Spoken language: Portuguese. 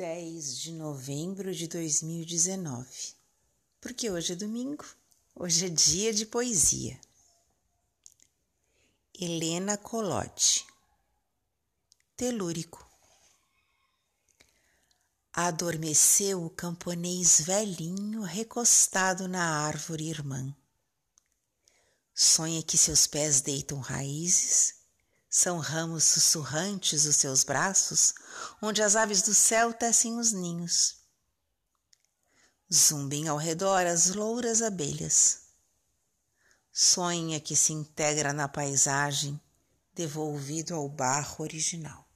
10 de novembro de 2019. Porque hoje é domingo, hoje é dia de poesia. Helena Colotti Telúrico Adormeceu o camponês velhinho recostado na árvore irmã. Sonha que seus pés deitam raízes são ramos sussurrantes os seus braços, onde as aves do céu tecem os ninhos. Zumbem ao redor as louras abelhas. Sonha que se integra na paisagem, devolvido ao barro original.